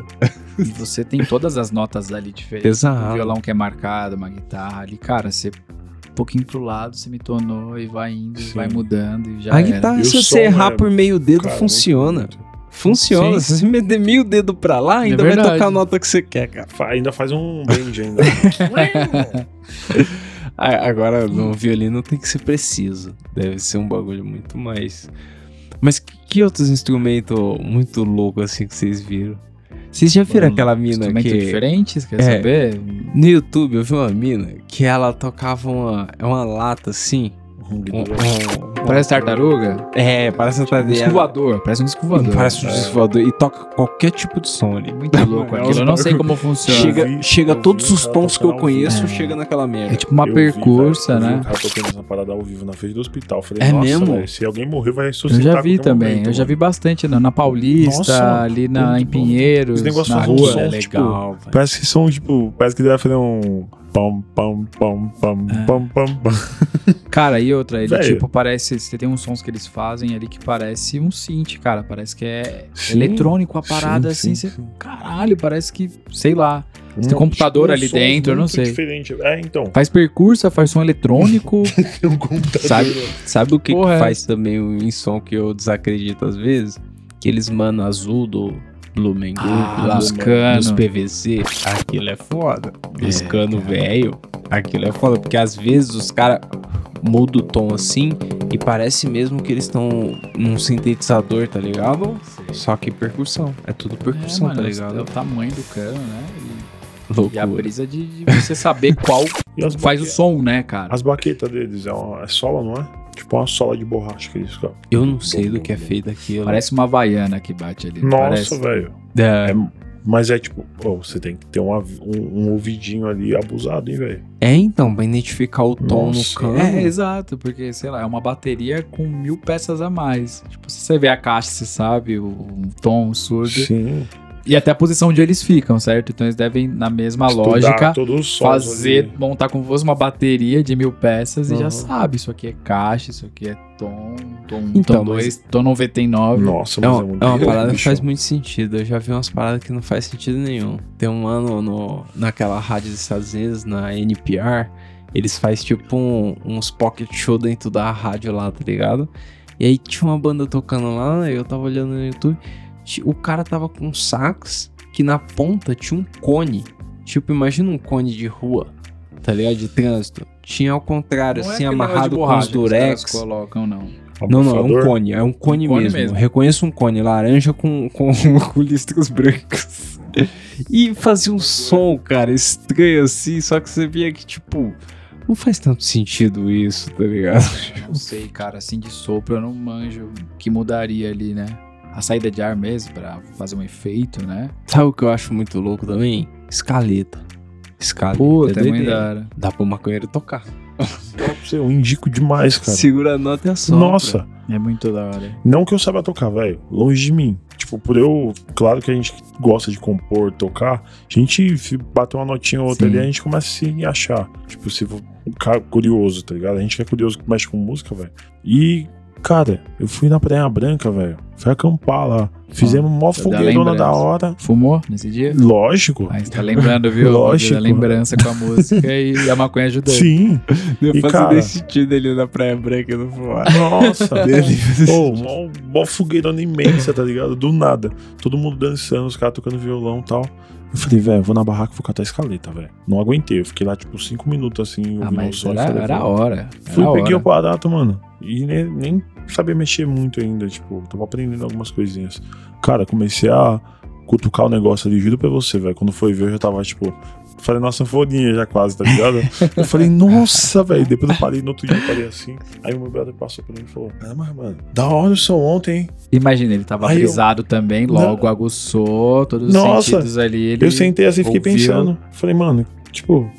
E você tem todas as notas ali diferentes.
Exato.
Um violão que é marcado, uma guitarra ali. Cara, você um pouquinho pro lado, você me tornou e vai indo,
Sim.
vai mudando e já
A guitarra, se você errar
é-
por meio dedo,
Cara,
funciona.
muito, muito.
Funciona.
Sim.
Se você meter meio dedo pra lá, ainda vai
verdade.
tocar a nota que você quer, cara.
Ainda faz um bend ainda.
Agora, no violino tem que ser preciso. Deve ser um bagulho muito mais. Mas que, outros instrumentos muito loucos assim que vocês viram? Vocês já viram
Mano,
aquela mina
Instrumentos
que.
diferentes, quer
É.
saber?
No YouTube eu vi uma mina que ela tocava uma, é uma lata assim. Um, um-
Parece tartaruga?
é, parece
Um
tadeira.
disco voador, parece um disco voador.
Parece um disco voador. E toca qualquer tipo de som ali.
Muito louco
É,
aquilo.
os
Eu não sei como funciona.
Chega,
vi-
chega
eu vi
todos os
cara
tons que eu conheço,
vivo.
chega naquela merda.
É tipo uma
Eu vi,
percursa,
eu vi
né?
um cara tocando essa parada ao vivo na frente do hospital. Eu Falei,
É
nossa,
mesmo?
velho, se alguém morrer vai
Eu
ressuscitar.
já
a
vi também,
momento,
eu já vi bastante na, na Paulista,
Nossa,
ali na, em. Pinheiros,
Esse negócio
na rua.
é
tipo,
legal, velho.
Parece que são, tipo, parece que deve fazer um. Pam, pam, pam, pam,
É.
pam, pam, pam.
Cara, e outra, ele tipo parece, você tem uns sons que eles fazem ali que parece um synth, cara, parece que é
Sim,
eletrônico a parada
sim,
assim,
sim,
você,
sim.
caralho, parece que, sei lá, Você tem
Um-
computador ali dentro, eu não sei.
Diferente. É, então.
faz percurso, faz som eletrônico,
Tem um computador.
Sabe, sabe o que, que
é.
faz também em som que eu desacredito às vezes? Aqueles mano azul do Blumen
Ah,
lá,
dos cano.
dos PVC, aquilo é foda. Dos
É,
velho, aquilo é foda. Porque às vezes os caras mudam o tom assim e parece mesmo que eles estão num sintetizador, tá ligado? Só que percussão. É tudo percussão,
É,
tá
mano,
ligado?
É o tamanho do cano, né? E, e a
Loucura.
brisa de, de você saber qual faz o som, né, cara?
As baquetas deles é, uma, é sola, não é? Tipo uma sola de borracha que eles ficam.
Eu não sei do que é feito aquilo.
Parece uma havaiana que bate ali.
Nossa, velho.
É,
Mas é tipo, pô, você tem que ter um, avi- um, um ouvidinho ali abusado, hein, velho?
é então, pra identificar o tom
Nossa,
no cano.
É, exato, porque, sei lá, é uma bateria com mil peças a mais. Tipo, se você vê a caixa, você sabe o, o tom, o surdo.
Sim.
E até a posição onde eles ficam, certo? Então eles devem, na mesma
Estudar
lógica, fazer,
ali.
montar como se fosse uma bateria de mil peças e já
Uhum.
sabe. Isso aqui é caixa, isso aqui é tom, tom,
Então,
tom 2, tom 99.
Nossa,
É
mas
uma,
é muito
é uma parada que faz muito sentido. Eu já vi umas paradas que não faz sentido nenhum. Tem um ano no, naquela rádio dos Estados Unidos, na NPR, eles fazem tipo um- uns pocket show dentro da rádio lá, tá ligado? E aí tinha uma banda tocando lá, eu tava olhando no YouTube, o cara tava com sax que na ponta tinha um cone. Tipo, imagina um cone de rua, tá ligado? De trânsito. Tinha ao contrário,
Não é
assim,
negócio
amarrado com os durex.
colocam, não.
Não, não, é um cone. É um cone,
Um cone
mesmo.
mesmo.
Reconheço um cone laranja com, com, com listras brancas. E fazia um som, cara, estranho assim, só que você via que, tipo, não faz tanto sentido isso, tá ligado?
Não sei, cara, assim de sopro eu não manjo o que mudaria ali, né? A saída de ar mesmo, pra fazer um efeito, né?
Sabe o que eu acho muito louco também? Escaleta. Escaleta.
Puta, é muito
doideira.
da hora.
Dá pro maconheiro tocar.
Eu indico demais, cara.
Segura a nota e assopra.
Nossa,
É muito da hora.
não que eu saiba tocar, velho. Longe de mim. Tipo, por eu. Claro que a gente gosta de compor, tocar. A gente se bater uma notinha ou outra
Sim.
ali, a gente começa a se achar. Tipo, se for ficar curioso, tá ligado? A gente que é curioso que mexe com música, velho. E, cara, eu fui na Praia Branca, velho. Fui acampar lá. Fizemos mó
dá
fogueirona da hora.
Fumou nesse dia?
Lógico.
Aí você tá lembrando, viu?
Lógico.
Da lembrança com a música e a maconha ajudou.
Sim.
Não
E,
faz
cara-
nem sentido ele na Praia Branca não fumar.
Nossa. Pô, mó, mó fogueirona imensa, tá ligado? Do nada. Todo mundo dançando, os caras tocando violão e tal. Eu falei, velho, vou na barraca e vou catar a escaleta, velho. Não aguentei. Eu fiquei lá, tipo, cinco minutos assim,
Ah,
ouvindo o
mas
som. e
era,
falei,
era a hora. Era
Fui,
a
peguei
hora.
o aparato, mano. E nem, nem sabia mexer muito ainda, tipo, tava aprendendo algumas coisinhas. Cara, comecei a cutucar o negócio ali, juro pra você, velho. Quando foi ver, eu já tava, tipo, falei, nossa, sanfoninha já quase, tá ligado? eu falei, nossa, velho. Depois eu parei, no outro dia eu parei assim. Aí o meu brother passou por mim e falou, ah, mas, mano, da hora o som ontem, hein?
Imagina, ele tava
Aí eu-
também, logo aguçou todos os
Nossa,
sentidos ali.
Eu sentei assim e fiquei pensando. Falei, mano, tipo,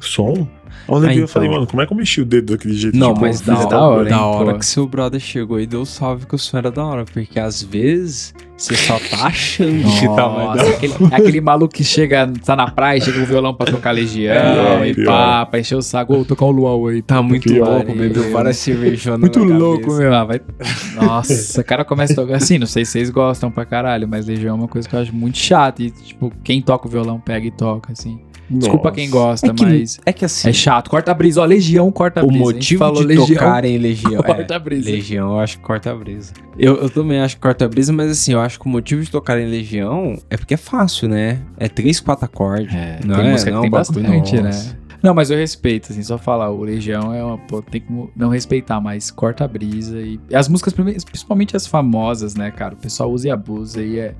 som? Eu lembrei,
Ah,
eu falei,
então.
mano, como é que eu mexi o dedo daquele jeito?
Não,
Tipo,
mas da,
fiz
da
hora,
hora,
da
hein,
hora
pô.
que seu brother chegou e deu salve que o som era da hora. Porque às vezes você só tá achando que tá mais da
Nossa,
hora.
aquele, aquele maluco que chega, tá na praia, chega com o violão pra tocar Legião
É,
e
pior.
pá, pra encher o saco, ô, tocar um luau aí.
Tá muito
Que
louco, bebeu várias cervejonas
Muito louco,
cabeça.
meu. Ah, vai... Nossa, o cara começa a tocar assim, não sei se vocês gostam pra caralho, mas Legião é uma coisa que eu acho muito chata. E, tipo, quem toca o violão pega e toca, assim. Desculpa quem gosta,
É que,
mas
é que assim,
é chato. Corta a brisa, ó, Legião corta a
o
brisa. Gente
motivo
falou
de
Legião,
tocarem Legião.
corta
é,
a brisa.
Legião, eu acho que corta a brisa. Eu, eu também acho que corta a brisa, mas assim, eu acho que o motivo de tocarem Legião é porque é fácil, né? É três, quatro acordes.
É,
não
tem
é?
música que
não,
tem
um bagulho,
bastante, né? Não, mas eu respeito, assim, só falar, o Legião é uma, pô, tem como não respeitar, mas corta a brisa e as músicas, principalmente as famosas, né, cara, o pessoal usa e abusa e é,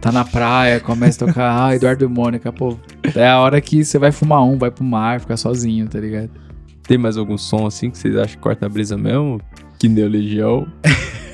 tá na praia, começa a tocar, ah, Eduardo e Mônica, pô, é a hora que você vai fumar um, vai pro mar, ficar sozinho, tá ligado?
Tem mais algum som assim que vocês acham que corta a brisa mesmo? Que deu Legião.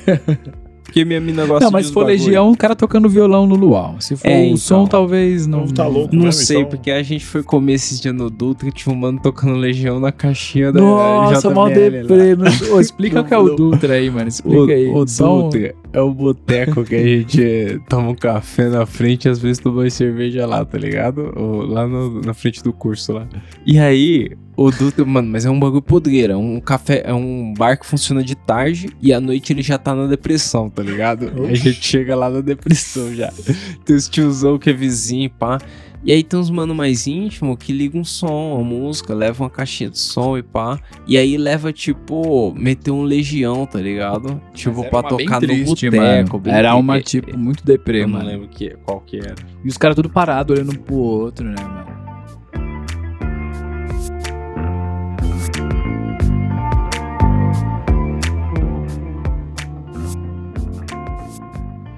Porque minha mina gosta
Não, mas se for
bagulho.
Legião, o cara tocando violão no luau, se for
É,
o
então.
som, talvez não...
Tá louco
Não
mesmo,
sei,
então?
porque a gente foi comer esses dias no Dutra e tinha um mano tocando Legião na caixinha da
Nossa,
JBL
mal deprê. Ô, explica o que é o Dutra aí, mano. Explica aí.
O, o
Só um-
Dutra é o boteco que a gente toma um café na frente e às vezes toma uma cerveja lá, tá ligado? Ou lá no- na frente do curso lá. E aí, o Dutra, mano, mas é um bagulho podreira. É um café, é um bar que funciona de tarde e à noite ele já tá na depressão, tá ligado? A gente chega lá na depressão já. Tem os tiozão que é vizinho, pá. E aí tem uns mano mais íntimo que liga um som, uma música, leva uma caixinha de som e pá. E aí leva, tipo, meter um legião, tá ligado? Tipo, pra tocar no
triste,
boteco.
mano.
bem
Era uma, tipo, muito deprê,
Eu não
mano.
lembro que, qual que era.
E os caras tudo parado olhando um pro outro, né, mano?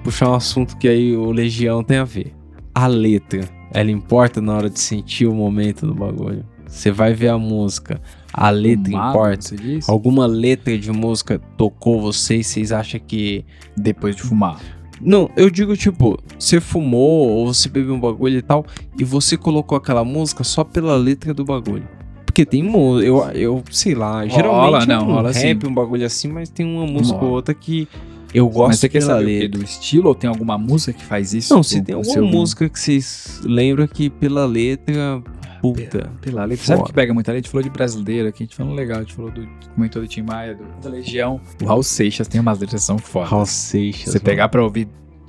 Puxar um assunto que aí o Legião tem a ver. A letra, ela importa na hora de sentir o momento do bagulho. Você vai ver a música, a letra
Fumado,
importa. Alguma letra de música tocou vocês, vocês acham que
Depois de fumar.
Não, eu digo tipo, você fumou ou você bebeu um bagulho e tal, e você colocou aquela música só pela letra do bagulho. Porque tem música, eu, eu sei lá, geralmente
não,
um
rola
rap,
sim.
um bagulho assim, mas tem uma música
Rola.
ou outra que eu gosto
Mas você quer saber. Do estilo ou tem alguma música que faz isso?
Não, se tem
pro
alguma música que vocês lembram que pela letra, puta.
Pela letra. Sabe que pega muita letra? A gente falou de brasileiro aqui, a gente falou legal, a gente falou do. Comentou do Tim Maia, do, da Legião. O Raul Seixas tem umas letras que são fodas.
Raul Seixas.
Você
mano.
pegar pra ouvir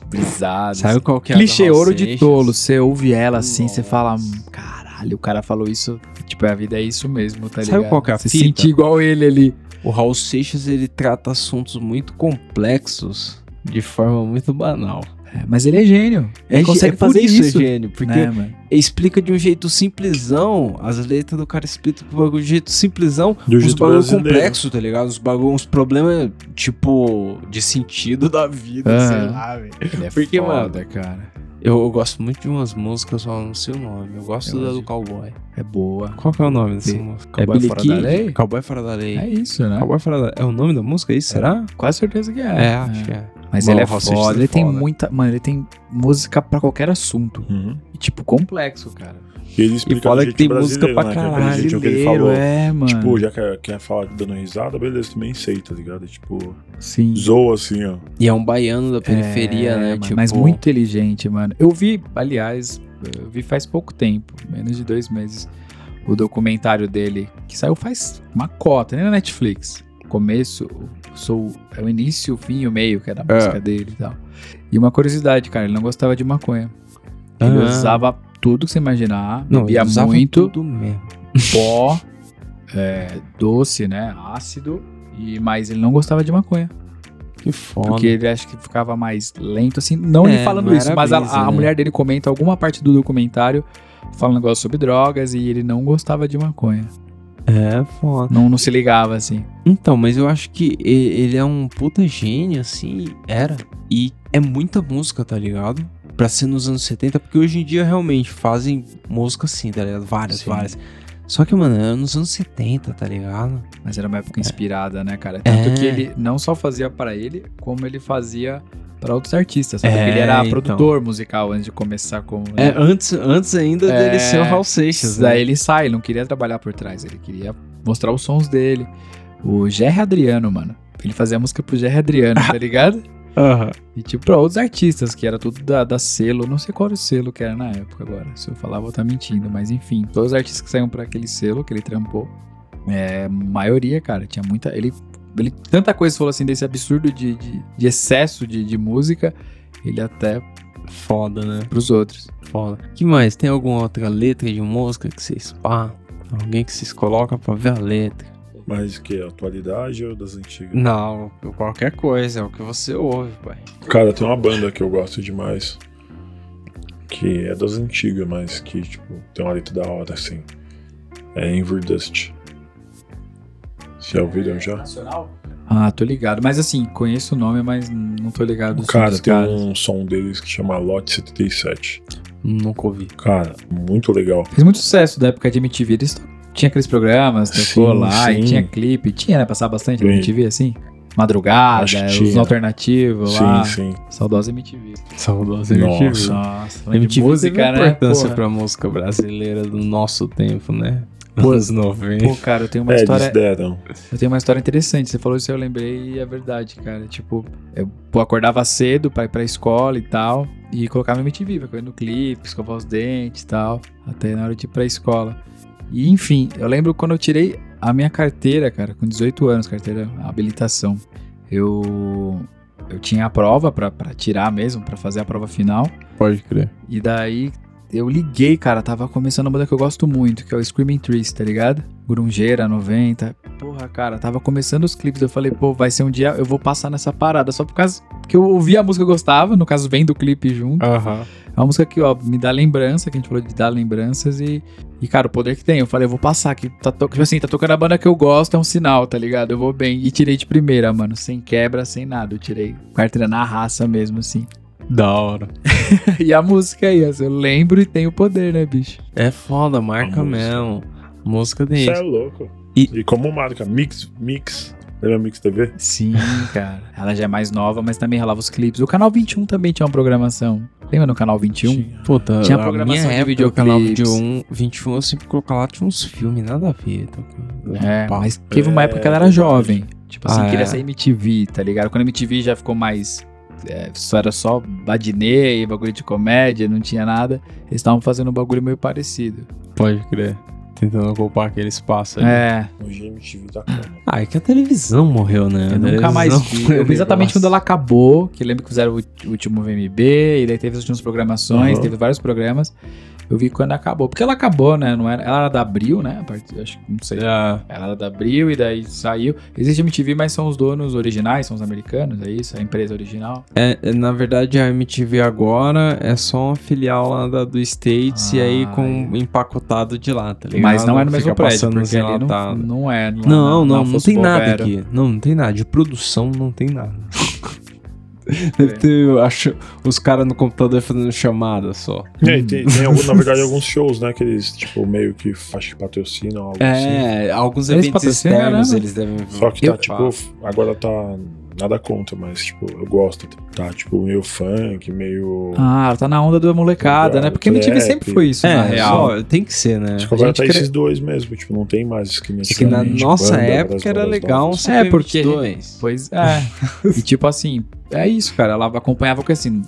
brisado.
Sabe qual que é
Clichê ouro de
Seixas?
tolo. Você ouve ela assim, você
Nossa.
fala, "Hum, caralho, o cara falou isso. Tipo, a vida é isso mesmo, tá
Sabe
ligado?
qual que é a
Você
fita?
sentir igual ele ali.
O Raul Seixas, ele trata assuntos muito complexos de forma muito banal.
É, mas ele é gênio. Ele
É,
consegue
é por
fazer
isso,
isso.
é gênio, porque
né, mano?
explica de um jeito simplesão, as letras do cara explicam de um bagulho de jeito simplesão,
Do
uns
jeito
bagulho complexo, tá ligado? Uns bagulho, uns problemas, tipo, de sentido da vida, sei
Aham.
lá, velho.
Ele é
Porque,
foda, cara.
Eu, eu gosto muito de umas músicas, só não sei o nome. Eu gosto
Eu
da do Cowboy.
É boa.
Qual que é o nome dessa
Bi-
música?
Cowboy
é Billy
Fora da
Kid?
Lei?
Cowboy Fora da Lei.
É isso, né?
Cowboy Fora da É o nome da música, isso? Será?
Quase certeza que é.
É, acho que é.
Mas
Bom,
ele é foda,
é
ele tem
foda.
muita. Mano, ele tem música pra qualquer assunto.
Uhum.
E, tipo, complexo, cara.
E ele explica
fala
do
que tem música pra
né? Que é
caralho,
jeitinho que ele falou.
é, mano.
Tipo, já quer, quer falar dando risada, beleza, também sei, tá ligado? Tipo,
Sim.
zoa assim, ó.
E é um baiano da periferia,
É,
né?
mano,
Tipo,
Mas muito inteligente, mano. Eu vi, aliás, eu vi faz pouco tempo, menos de dois meses, o documentário dele, que saiu faz uma cota, nem na Netflix. Começo, sou, é o início, o fim e o meio, que é da
É.
música dele e tal. E uma curiosidade, cara, ele não gostava de maconha. Ele
Ah.
usava tudo que você imaginar,
Não,
bebia muito,
tudo mesmo.
pó, é, doce, né, ácido, e, mas ele não gostava de maconha.
Que foda.
Porque ele acha que ficava mais lento, assim. Não
É,
ele falando
não
isso, mas a,
brisa,
a
né?
mulher dele comenta alguma parte do documentário falando um negócio sobre drogas e ele não gostava de maconha.
É, foda.
Não, não se ligava, assim.
Então, mas eu acho que ele é um puta gênio, assim, era. E é muita música, tá ligado? Pra ser nos anos 70, porque hoje em dia realmente fazem música assim, tá ligado? Várias,
Sim.
várias. Só que, mano, era nos anos 70, tá ligado?
Mas era uma época inspirada, né, cara? Tanto
É.
que ele não só fazia pra ele, como ele fazia pra outros artistas. Sabe?
É,
ele era
então.
produtor musical antes de começar como.
É,
né?
antes, antes ainda
É,
dele ser o Raul Seixas, né?
Daí ele sai, ele não queria trabalhar por trás, ele queria mostrar os sons dele. O Jerry Adriano, mano. Ele fazia música pro Jerry Adriano, tá ligado?
Aham.
E tipo, pra outros artistas, que era tudo da, da selo, não sei qual era o selo que era na época agora. Se eu falar, vou estar mentindo, mas enfim, todos os artistas que saíram pra aquele selo que ele trampou, é, maioria, cara, tinha muita. Ele, ele tanta coisa falou assim desse absurdo de, de, de excesso de, de música, ele até
Foda, né?
pros outros.
Foda. que mais? Tem alguma outra letra de música que vocês pá? Alguém que vocês colocam pra ver a letra?
Mas que atualidade ou das antigas?
Não, qualquer coisa, é o que você ouve, pai.
Cara, tem uma banda que eu gosto demais. Que é das antigas, mas que, tipo, tem uma letra da hora, assim. É Inverdust. Já ouviram já?
Ah, tô ligado. Mas assim, conheço o nome, mas não tô ligado.
Cara, tem
caras.
um som deles que chama Lot 77.
Nunca ouvi.
Cara, muito legal.
Fez muito sucesso da época de MTV. Eles tinha aqueles programas, tocou
Sim,
lá, e
sim.
tinha clipe. Tinha, né? Passava bastante na. MTV, assim. Madrugada, os alternativos lá.
Sim, sim.
Saudosa MTV.
Saudosa
Nossa.
MTV.
Nossa, falando
MTV
música,
teve
né?
importância
Porra.
pra música brasileira do nosso tempo, né? Anos 90.
Pô, cara, eu tenho uma
É,
história.
deram.
Eu tenho uma história interessante. Você falou isso, eu lembrei e é verdade, cara. Tipo, eu pô, acordava cedo pra ir pra escola e tal. E colocava MTV, vai correndo clipe, escovar os dentes e tal. Até na hora de ir pra escola. E enfim, eu lembro quando eu tirei a minha carteira, cara, com 18 anos, carteira habilitação. Eu. Eu tinha a prova pra tirar mesmo, pra fazer a prova final.
Pode crer.
E daí eu liguei, cara, tava começando uma banda que eu gosto muito, que é o Screaming Trees, tá ligado? Grungeira 90. Porra, cara, tava começando os clipes, eu falei, pô, vai ser um dia eu vou passar nessa parada, só por causa que eu ouvi a música que eu gostava, no caso vem do clipe junto.
Aham.
É uma música que, ó, me dá lembrança, que a gente falou de dar lembranças e, e cara, o poder que tem. Eu falei, eu vou passar aqui, tá, to... tipo assim, tá tocando a banda que eu gosto, é um sinal, tá ligado? Eu vou bem. E tirei de primeira, mano, sem quebra, sem nada. Eu tirei carteira na raça mesmo, assim.
Da hora.
e a música aí, ó, eu lembro e tem o poder, né, bicho?
É foda, marca
A música.
mesmo. Música
Isso é louco.
E-
E, como marca, Mix, Mix. Lembra Mix TV?
Sim, cara. Ela já é mais nova, mas também rolava os clipes. O canal 21 também tinha uma programação. Lembra no canal 21?
Puta,
Tinha
a
programação
minha
de
o canal
videoclipes.
21, 21, eu sempre colocava lá, tinha uns filmes, nada a ver. tá?
É,
Pá.
mas teve uma
É,
época que ela era
verdade.
jovem. Tipo assim,
Ah,
queria
é.
ser MTV, tá ligado? Quando a MTV já ficou mais. É, só era só badinê e bagulho de comédia, não tinha nada. Eles estavam fazendo um bagulho meio parecido.
Pode crer. Tentando ocupar aquele espaço ali.
É,
No GMTV da Câmara.
Ah, é que a televisão morreu, né?
eu nunca mais vi. Eu vi exatamente
Nossa.
quando ela acabou, que eu lembro que fizeram o último VMB, e daí teve as últimas programações,
Uhum.
teve vários programas. Eu vi quando acabou. Porque ela acabou, né? Não era, ela era da Abril, né? A partir, acho que não sei.
É,
Ela era da Abril e daí saiu. Existe a MTV, mas são os donos originais, são os americanos, é isso? A empresa original.
é, é, na verdade, a MTV agora é só uma filial lá da, do States e aí
Ah,
com empacotado de lá, tá ligado?
Mas não é no mesmo prédio, porque ali não, não é. Não,
Não, não, não,
fosse
tem nada aqui. Não, não tem nada. De produção não tem nada. Deve ter, eu acho, os caras no computador fazendo chamada só.
É, tem, tem algum- na verdade, alguns shows, né? Que eles, tipo, meio que acho que patrocinam algo assim.
É, alguns
Eles
eventos externos
né?
eles devem
Só que tá,
Eu-
tipo, agora tá nada contra, mas, tipo, eu gosto. Tá, tipo, meio funk, meio.
Ah, ela tá na onda da molecada, né? Porque MTV sempre foi isso, na
É,
real.
só, tem que ser, né?
Acho que agora
gente
tá
cre-
esses dois mesmo, tipo, não tem mais que nem
É que na nossa
banda,
época era legal um.
É, porque-
CP22.
Pois é. e tipo assim, é isso, cara. Ela acompanhava porque assim,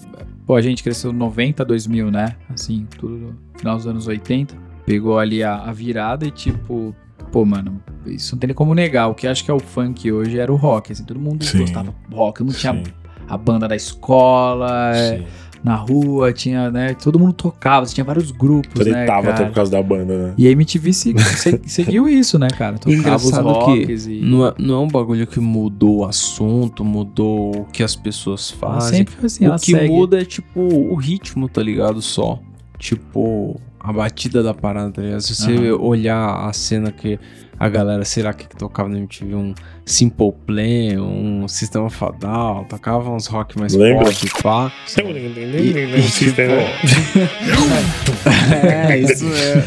pô, a gente cresceu 90, 2000, né? Assim, tudo no final dos anos 80. Pegou ali a, a virada e tipo, pô, mano, isso não tem nem como negar. O que acho que é o funk hoje era o rock, assim, todo mundo
Sim.
gostava do rock, não tinha a banda da escola, é, na rua, tinha, né? Todo mundo tocava, tinha vários grupos, né,
Tretava até
cara?
por causa da banda, né?
E a MTV se- se- seguiu isso, né, cara? Tocava os
Engraçado
rocks
que
e...
não é, não é um bagulho que mudou o assunto, mudou o que as pessoas
Ela
fazem.
sempre foi assim,
o que
segue.
muda é tipo o ritmo, tá ligado? Só. Tipo, a batida da parada, tá ligado? Se você olhar a cena que a galera, será que, que tocava no MTV? Um Simple Plan, um Sistema Fadal, tocava uns rock mais
Lembra?
pop, pá. E- e, tipo,
É,
isso é.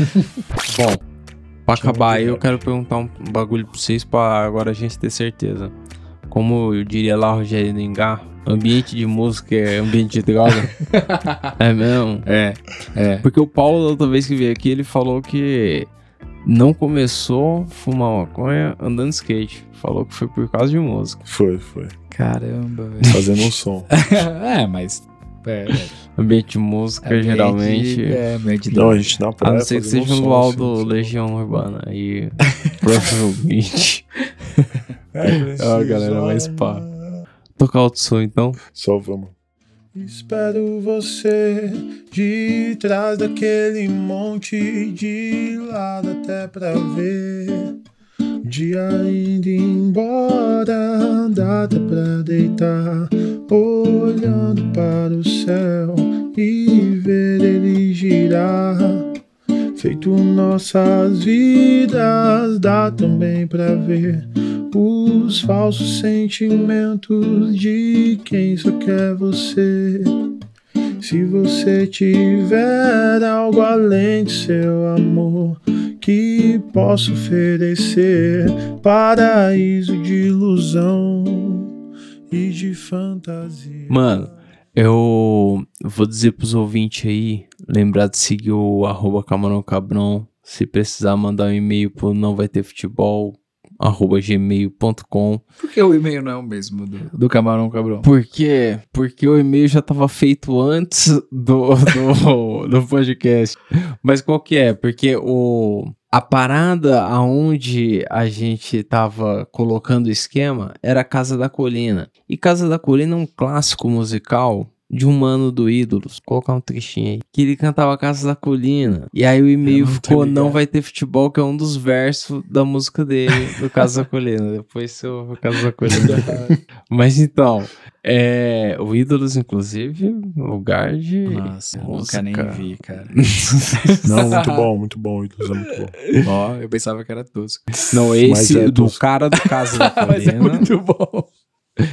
Bom, pra acabar aí, eu quero perguntar um bagulho pra vocês pra agora a gente ter certeza. Como eu diria lá, Rogério Ningá, ambiente de música é ambiente de droga. é mesmo?
É, é.
Porque o Paulo, da outra vez que veio aqui, ele falou que não começou a fumar maconha andando de skate. Falou que foi por causa de música.
Foi, foi.
Caramba, velho.
Fazendo um som.
é, mas. É, é.
Ambiente de música,
Ambiente-
geralmente.
É, ambiente de
Não, a gente na praia.
A não ser que seja
um
laudo
assim,
Legião Urbana. Aí, provavelmente.
É,
Ah, galera, mas pá. Tocar outro som, então.
Só vamos. Espero você de trás daquele monte de lado até pra ver. Dia indo embora, data pra deitar, olhando para o céu e ver ele girar. Feito nossas vidas, dá também pra ver os falsos sentimentos de quem só quer você. Se você tiver algo além de seu amor que posso oferecer, paraíso de ilusão e de fantasia.
Mano, eu vou dizer pros ouvintes aí, lembrar de seguir o arroba Camarão Cabrão. Se precisar mandar um e-mail pro não vai ter futebol, arroba gmail.com.
Por que o e-mail não é o mesmo do, do Camarão Cabrão?
Por quê? Porque o e-mail já tava feito antes do, do, do podcast. Mas qual que é? Porque o, a parada aonde a gente tava colocando o esquema era Casa da Colina. E Casa da Colina é um clássico musical de um mano do Ídolos. Vou colocar um trechinho aí. Que ele cantava Casa da Colina. E aí o e-mail
Eu
ficou
ligado.
Não Vai Ter Futebol, que é um dos versos da música dele, do Casa da Colina. Depois seu Casa da Colina. Mas então, é, o Ídolos, inclusive, lugar de.
Nossa, eu nunca nem vi, cara.
Não, muito bom, muito bom, Ídolos é muito bom.
Ó, eu pensava que era tosco.
Não, esse
é
do
tosco.
cara do Casa da
Mas é
Colina.
muito bom.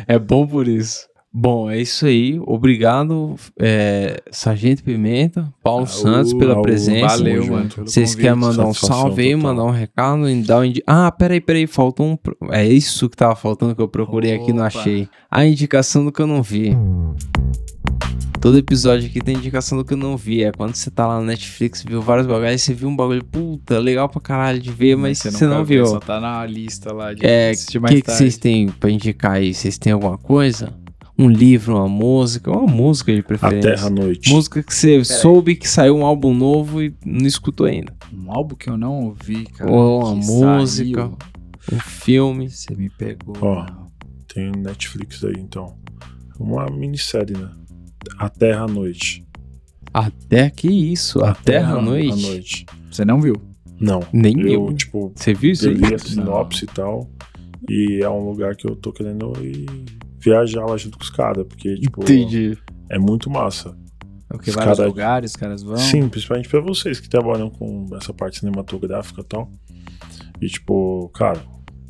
É bom por isso. Bom, é isso aí. Obrigado, é, Sargento Pimenta, Paulo Santos, pela presença.
Valeu, mano.
Vocês
convite.
querem mandar um salve aí, mandar um recado dar um indi... Ah, peraí, peraí, faltou um. É isso que tava faltando que eu procurei aqui e não
Opa.
achei. A indicação do que eu não vi. Todo episódio aqui tem indicação do que eu não vi. É quando você tá lá na Netflix, viu vários bagulhos, você viu um bagulho, puta, legal pra caralho de ver, mas você, não viu.
Só tá na lista lá de
É, o
mais
que que vocês têm pra indicar aí? Vocês têm alguma coisa? Um livro, uma música? Uma música de
A
preferência.
Terra à Noite.
Música que você soube que saiu um álbum novo e não escutou ainda.
Um álbum que eu não ouvi, cara.
Ou uma
que
música.
saiu.
Um filme.
Você me pegou.
Ó.
não.
Tem Netflix aí, então. Uma minissérie, né? A Terra à Noite.
Até que isso,
A
até a
à
noite.
noite.
Você não viu?
Não.
Nem
Eu,
eu.
tipo,
Você viu isso?
eu
aí?
li a sinopse e tal. E é um lugar que eu tô querendo ir viajar lá junto com os caras, porque, tipo,
Entendi.
é muito massa.
É o que
Os
vários
cara-
lugares, os caras vão.
Sim, principalmente pra vocês que trabalham com essa parte cinematográfica e tal. E, tipo, cara,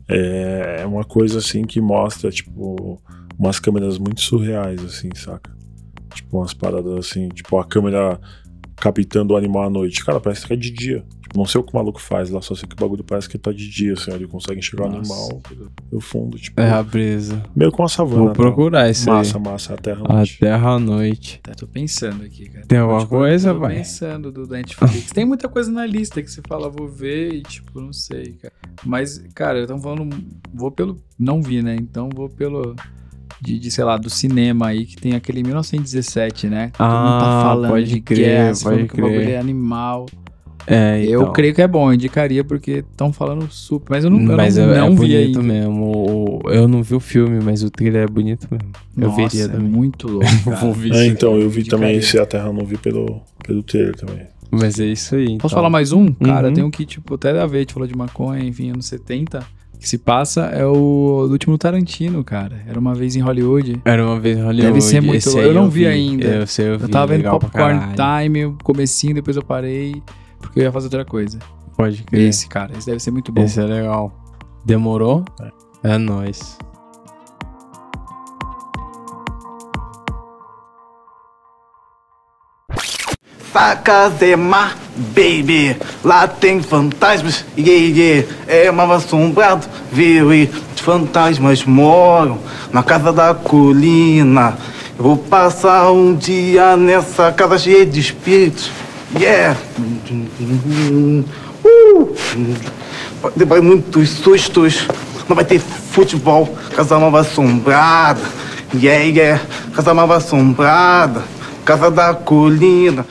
é uma coisa assim que mostra, tipo, umas câmeras muito surreais, assim, saca? Tipo, umas paradas assim, tipo, a câmera captando o animal à noite. Cara, parece que é de dia. Não sei o que o maluco faz lá, só sei que o bagulho parece que tá de dia, assim, ó, ele consegue enxergar o
Nossa.
animal no fundo, tipo,
É a brisa.
meio com a savana.
Vou
né?
procurar isso
Massa,
aí.
massa, a terra à
A
noite.
Terra à Noite.
Tá, tô pensando aqui, cara.
Tem alguma coisa,
tô
vai?
pensando do Netflix. Tem muita coisa na lista que você fala, vou ver e, tipo, não sei, cara. Mas, cara, estão falando. Vou pelo. Não vi, né? Então vou pelo. De, de, sei lá, do cinema aí, que tem aquele 1917, né? Todo mundo
Ah,
tá falando
pode
de
crer,
guerra, você
pode
falando que o bagulho
crer.
é animal.
É,
Eu
então.
creio que é bom, eu indicaria porque estão falando super. Mas eu não, eu
Mas
não,
é, é
não vi
bonito
ainda.
mesmo. O- Eu não vi o filme, mas o trailer é bonito mesmo. Eu
Nossa,
veria
é
também.
muito louco.
Vou ver
É, então, eu vi também esse A Terra, eu não vi pelo, pelo trailer também.
Mas é isso aí.
Posso
então.
falar mais um? Cara,
Uhum.
tem um que, tipo, até a ver, a gente falou de maconha, enfim, anos 70. que se passa é o do último Tarantino, cara. Era uma vez em Hollywood.
Era uma vez em Hollywood.
Deve ser muito louco. Eu não vi ainda.
Eu, sei, eu, vi,
Eu tava vendo Popcorn. Time, comecinho, depois eu parei, porque eu ia fazer outra coisa.
Pode crer.
Esse, cara, esse deve ser muito bom.
Esse é legal. Demorou? É nóis.
Sacazema, baby, lá tem fantasmas, yeah, yeah, é mal assombrado, viu, e os fantasmas moram na casa da colina. Eu vou passar um dia nessa casa cheia de espíritos, yeah. Uh! Vai ter muitos sustos, não vai ter futebol, casa mal assombrada, yeah, yeah, casa mal assombrada, casa da colina.